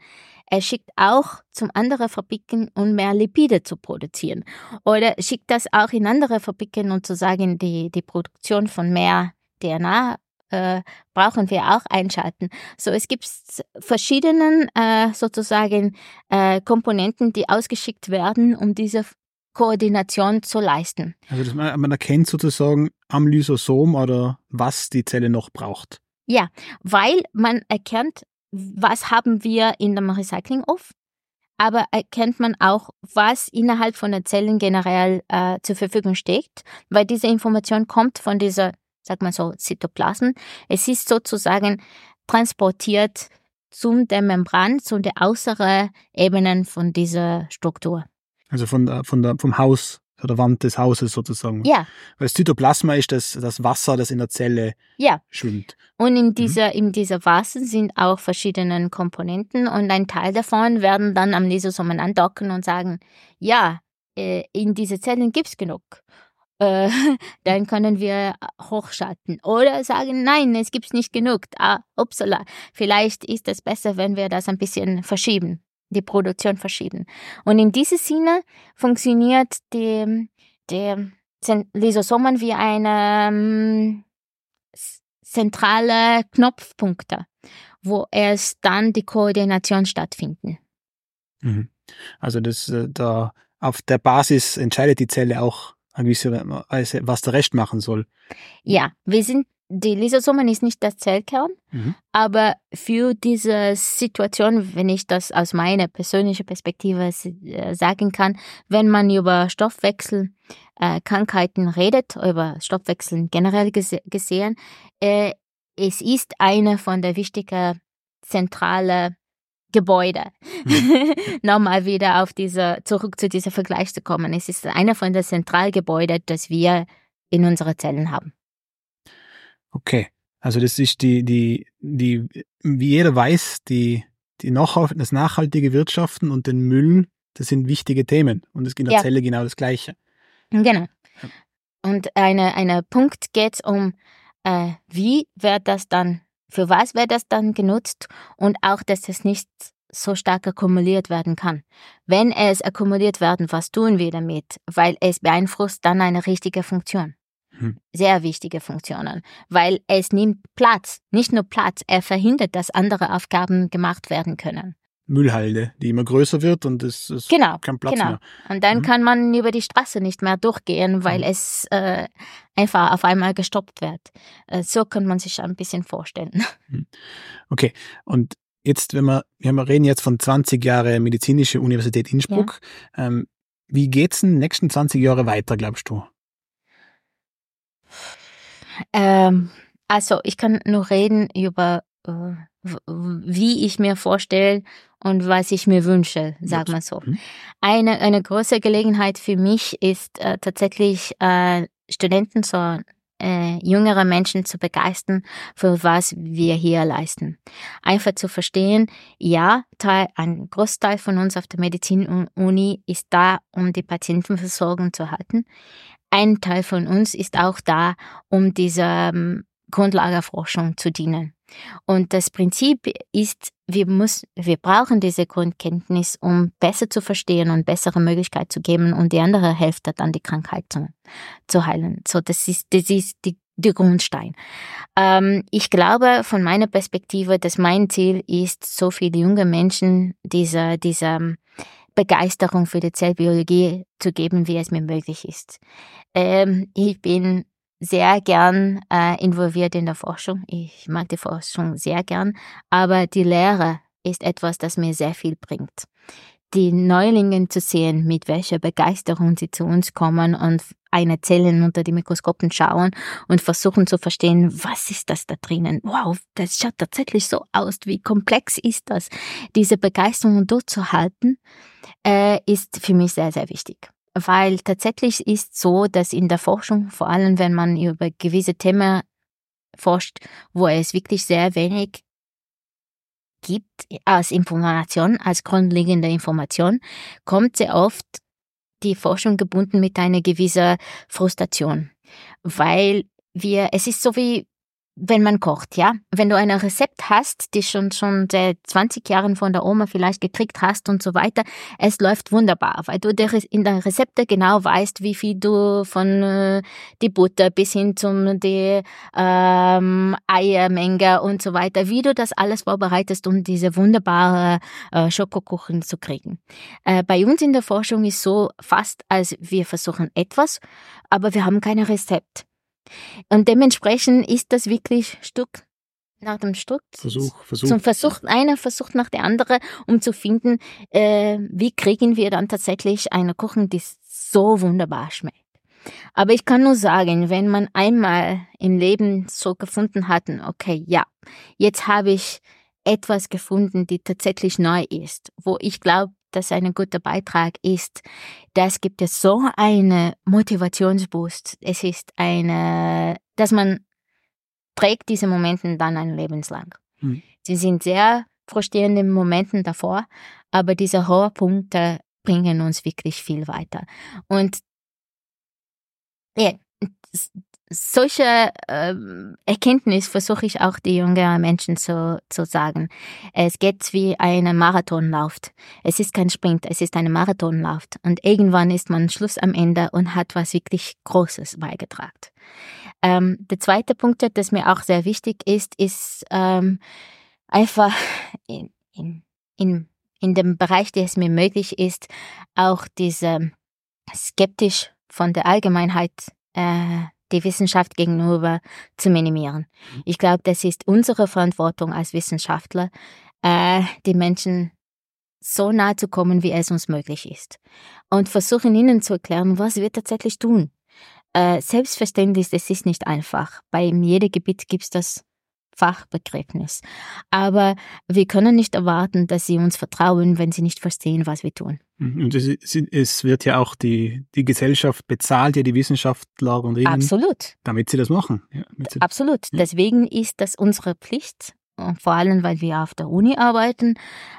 Er schickt auch zum anderen Fabriken, um mehr Lipide zu produzieren. Oder schickt das auch in andere Fabriken, um zu sagen, die, die Produktion von mehr DNA äh, brauchen wir auch einschalten. So, es gibt verschiedene äh, sozusagen äh, Komponenten, die ausgeschickt werden, um diese Koordination zu leisten. Also man, man erkennt sozusagen am Lysosom oder was die Zelle noch braucht. Weil man erkennt, was haben wir in dem Recycling auf, aber erkennt man auch, was innerhalb von den Zellen generell äh, zur Verfügung steht, weil diese Information kommt von dieser, sag mal so, Zytoplasmen. Es ist sozusagen transportiert zum der Membran, zu den äußeren Ebenen von dieser Struktur. Also von der, von der, vom Haus, von der Wand des Hauses sozusagen. Ja, Weil das Zytoplasma ist das, das Wasser, das in der Zelle ja. schwimmt. Und in dieser, in dieser Vase sind auch verschiedene Komponenten und ein Teil davon werden dann am Lysosomen andocken und sagen, ja, äh, in diese Zellen gibt's genug. Äh, dann können wir hochschalten. Oder sagen, nein, es gibt's nicht genug. Ah, upsala, vielleicht ist es besser, wenn wir das ein bisschen verschieben, die Produktion verschieben. Und in diesem Sinne funktioniert die, die Lysosomen wie eine ähm, s- zentrale Knopfpunkte, wo erst dann die Koordination stattfinden. Mhm. Also das, äh, da, auf der Basis entscheidet die Zelle auch, Weise, was der Rest machen soll. Ja, wir sind, die Lysosomen ist nicht das Zellkern, Mhm. aber für diese Situation, wenn ich das aus meiner persönlichen Perspektive äh, sagen kann, wenn man über Stoffwechsel äh, redet, über Stoffwechsel generell gese gesehen, äh, es ist eine von der wichtigen zentrale Gebäude. Nochmal wieder auf diese, zurück zu diesem Vergleich zu kommen. Es ist einer von den Zentralgebäuden, das wir in unseren Zellen haben. Okay. Also das ist die, die, die, wie jeder weiß, die, die nachhalt, das nachhaltige Wirtschaften und den Müll, das sind wichtige Themen. Und es ist in der Ja. Zelle genau das Gleiche. Genau. Und eine, eine Punkt geht um, äh, wie wird das dann, für was wird das dann genutzt und auch, dass es nicht so stark akkumuliert werden kann. Wenn es akkumuliert werden, was tun wir damit? Weil es beeinflusst dann eine richtige Funktion. Hm. Sehr wichtige Funktionen, weil es nimmt Platz, nicht nur Platz, er verhindert, dass andere Aufgaben gemacht werden können. Müllhalde, die immer größer wird und es ist Genau, kein Platz genau. mehr. Und dann Mhm. kann man über die Straße nicht mehr durchgehen, weil Mhm. es äh, einfach auf einmal gestoppt wird. Äh, so kann man sich ein bisschen vorstellen. Okay. Und jetzt, wenn wir, wir reden jetzt von 20 Jahre Medizinische Universität Innsbruck. Ähm, wie geht's in den nächsten 20 Jahre weiter, glaubst du? Ähm, also ich kann nur reden über, äh, wie ich mir vorstelle und was ich mir wünsche, sag mal so. Mhm. Eine, eine große Gelegenheit für mich ist äh, tatsächlich äh, Studenten, so äh, jüngere Menschen zu begeistern für was wir hier leisten. Einfach zu verstehen, ja, Teil, ein Großteil von uns auf der Medizinuni ist da, um die Patientenversorgung zu halten. Ein Teil von uns ist auch da, um dieser ähm, Grundlagerforschung zu dienen. Und das Prinzip ist, wir, muss, wir brauchen diese Grundkenntnis, um besser zu verstehen und bessere Möglichkeit zu geben und die andere Hälfte dann die Krankheit zu, zu heilen. So, das ist, das ist die, die Grundstein. Ähm, ich glaube von meiner Perspektive, dass mein Ziel ist, so viele junge Menschen diese, diese ähm, Begeisterung für die Zellbiologie zu geben, wie es mir möglich ist. Ähm, ich bin sehr gern äh, involviert in der Forschung. Ich mag die Forschung sehr gern, aber die Lehre ist etwas, das mir sehr viel bringt. Die Neulingen zu sehen, mit welcher Begeisterung sie zu uns kommen und eine Zellen unter die Mikroskopen schauen und versuchen zu verstehen, was ist das da drinnen? Wow, das schaut tatsächlich so aus. Wie komplex ist das? Diese Begeisterung durchzuhalten, äh, ist für mich sehr, sehr wichtig. Weil tatsächlich ist so, dass in der Forschung, vor allem wenn man über gewisse Themen forscht, wo es wirklich sehr wenig gibt als Information, als grundlegende Information, kommt sehr oft die Forschung gebunden mit einer gewissen Frustration, weil wir, es ist so wie wenn man kocht, ja. Wenn du ein Rezept hast, die schon schon seit 20 Jahren von der Oma vielleicht gekriegt hast und so weiter, es läuft wunderbar, weil du in der Rezepte genau weißt, wie viel du von äh, die Butter bis hin zum die ähm, Eiermenge und so weiter, wie du das alles vorbereitest, um diese wunderbare äh, Schokokuchen zu kriegen. Äh, bei uns in der Forschung ist so fast, als wir versuchen etwas, aber wir haben kein Rezept. Und dementsprechend ist das wirklich Stück nach dem Stück. Versuch, Versuch. Zum Versuch, einer versucht nach der andere, um zu finden, äh, wie kriegen wir dann tatsächlich eine Kuchen, die so wunderbar schmeckt. Aber ich kann nur sagen, wenn man einmal im Leben so gefunden hat, okay, ja, jetzt habe ich etwas gefunden, die tatsächlich neu ist, wo ich glaube, das ein guter Beitrag ist, das gibt es so eine Motivationsboost. Es ist eine, dass man trägt diese Momente dann ein lebenslang. Mhm. Sie sind sehr frustrierende Momente davor, aber diese hohen Punkte bringen uns wirklich viel weiter. Und ja, solche ähm, Erkenntnis versuche ich auch die jüngeren Menschen zu, zu sagen. Es geht wie eine Marathonlauf. Es ist kein Sprint, es ist eine Marathonlauf. Und irgendwann ist man Schluss am Ende und hat was wirklich Großes beigetragen. Ähm, der zweite Punkt, das mir auch sehr wichtig ist, ist ähm, einfach in, in, in, in dem Bereich, der es mir möglich ist, auch diese skeptisch von der Allgemeinheit äh, die Wissenschaft gegenüber zu minimieren. Mhm. Ich glaube, das ist unsere Verantwortung als Wissenschaftler, äh, die Menschen so nahe zu kommen, wie es uns möglich ist. Und versuchen ihnen zu erklären, was wir tatsächlich tun. Äh, selbstverständlich, das ist nicht einfach. Bei jedem Gebiet gibt es das Fachbegriffnis. Aber wir können nicht erwarten, dass sie uns vertrauen, wenn sie nicht verstehen, was wir tun. Mhm. Und es, es wird ja auch die, die Gesellschaft bezahlt, ja die Wissenschaftler und Reden, Absolut. damit sie das machen. Ja, sie, Absolut. Ja. Deswegen ist das unsere Pflicht, vor allem weil wir auf der Uni arbeiten,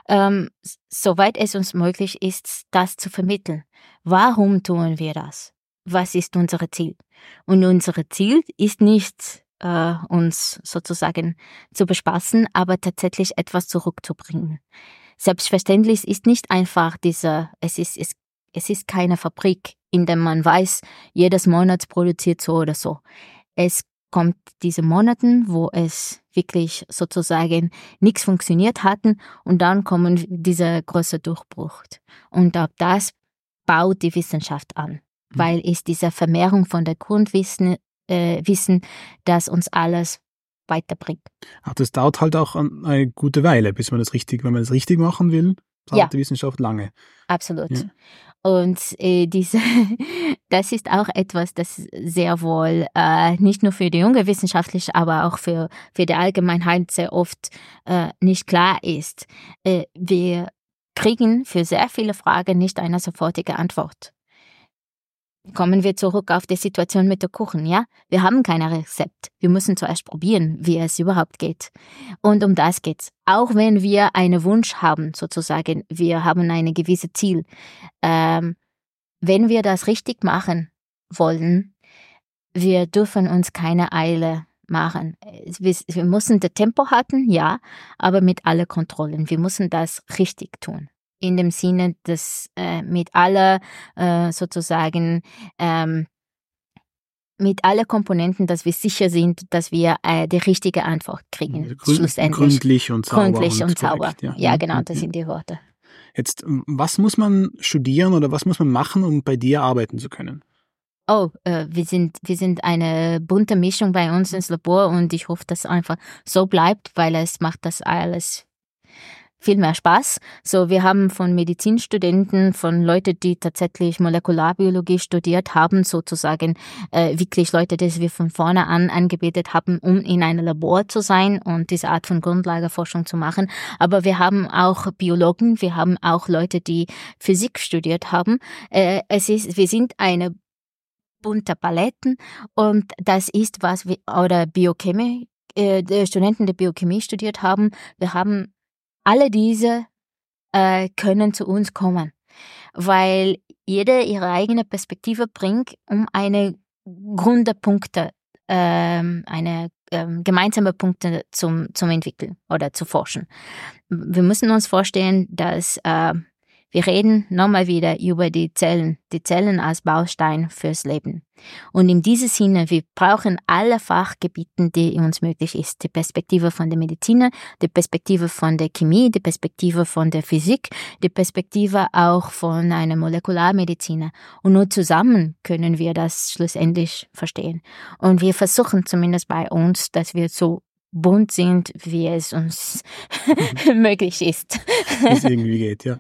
ähm, soweit es uns möglich ist, das zu vermitteln. Warum tun wir das? Was ist unser Ziel? Und unser Ziel ist nicht äh, uns sozusagen zu bespaßen, aber tatsächlich etwas zurückzubringen. Selbstverständlich ist nicht einfach dieser, es ist, es, es ist keine Fabrik, in der man weiß, jedes Monat produziert so oder so. Es kommt diese Monaten, wo es wirklich sozusagen nichts funktioniert hatten und dann kommen dieser große Durchbruch. Und ab das baut die Wissenschaft an, mhm. weil es diese Vermehrung von der Grundwissen äh, Wissen, das uns alles weiterbringt. Ach, das dauert halt auch eine gute Weile, bis man das richtig, wenn man das richtig machen will, dauert ja. die Wissenschaft lange. Absolut. Ja. Und äh, diese, das ist auch etwas, das sehr wohl äh, nicht nur für die junge Wissenschaftler, aber auch für, für die Allgemeinheit sehr oft äh, nicht klar ist. Äh, wir kriegen für sehr viele Fragen nicht eine sofortige Antwort. Kommen wir zurück auf die Situation mit der Kuchen, ja? Wir haben kein Rezept. Wir müssen zuerst probieren, wie es überhaupt geht. Und um das geht's. Auch wenn wir einen Wunsch haben, sozusagen, wir haben ein gewisses Ziel. Ähm, wenn wir das richtig machen wollen, wir dürfen uns keine Eile machen. Wir, wir müssen das Tempo halten, ja, aber mit alle Kontrollen. Wir müssen das richtig tun in dem Sinne, dass äh, mit aller äh, sozusagen ähm, mit allen Komponenten, dass wir sicher sind, dass wir äh, die richtige Antwort kriegen. Gründ, schlussendlich. Gründlich und sauber. Gründlich und, und sauber. Ja. ja, genau, das sind die Worte. Jetzt, was muss man studieren oder was muss man machen, um bei dir arbeiten zu können? Oh, äh, wir sind wir sind eine bunte Mischung bei uns ins Labor und ich hoffe, dass es einfach so bleibt, weil es macht das alles viel mehr Spaß. So, wir haben von Medizinstudenten, von Leuten, die tatsächlich Molekularbiologie studiert haben, sozusagen äh, wirklich Leute, die wir von vorne an angebetet haben, um in einem Labor zu sein und diese Art von Grundlageforschung zu machen. Aber wir haben auch Biologen, wir haben auch Leute, die Physik studiert haben. Äh, es ist, wir sind eine bunte Paletten und das ist was wir, oder Biochemie, äh, Studenten der Biochemie studiert haben. Wir haben alle diese äh, können zu uns kommen, weil jeder ihre eigene Perspektive bringt, um eine Grundpunkte, ähm, eine ähm, gemeinsame Punkte zum, zum entwickeln oder zu forschen. Wir müssen uns vorstellen, dass äh, wir reden nochmal wieder über die Zellen, die Zellen als Baustein fürs Leben. Und in diesem Sinne, wir brauchen alle Fachgebiete, die uns möglich ist. Die Perspektive von der Medizin, die Perspektive von der Chemie, die Perspektive von der Physik, die Perspektive auch von einer Molekularmedizin. Und nur zusammen können wir das schlussendlich verstehen. Und wir versuchen zumindest bei uns, dass wir so bunt sind, wie es uns möglich ist. Wie es irgendwie geht, ja.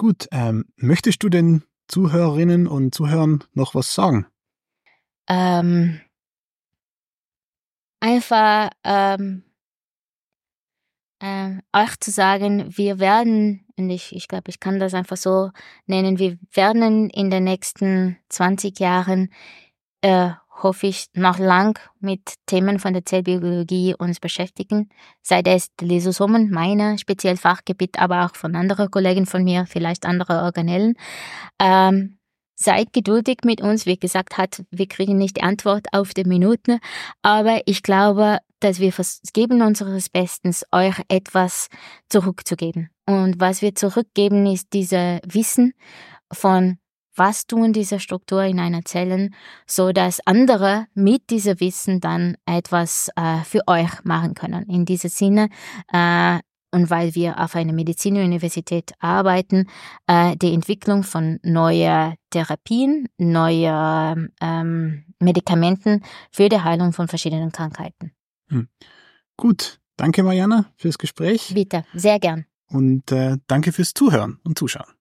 Gut, ähm, möchtest du den Zuhörerinnen und Zuhörern noch was sagen? Ähm, einfach ähm, äh, euch zu sagen, wir werden, und ich, ich glaube, ich kann das einfach so nennen, wir werden in den nächsten 20 Jahren äh, hoffe ich, noch lang mit Themen von der Zellbiologie uns beschäftigen, sei es die Lysosomen, meine speziell Fachgebiet, aber auch von anderen Kollegen von mir, vielleicht andere Organellen. Ähm, seid geduldig mit uns. Wie gesagt hat, wir kriegen nicht die Antwort auf die Minuten, aber ich glaube, dass wir geben unseres Bestens, euch etwas zurückzugeben. Und was wir zurückgeben, ist diese Wissen von was tun diese Strukturen in einer Zelle, so dass andere mit diesem Wissen dann etwas äh, für euch machen können. In diesem Sinne, äh, und weil wir auf einer Medizinuniversität arbeiten, äh, die Entwicklung von neuen Therapien, neuen ähm, Medikamenten für die Heilung von verschiedenen Krankheiten. Hm. Gut, danke Mariana fürs Gespräch. Bitte, sehr gern. Und äh, danke fürs Zuhören und Zuschauen.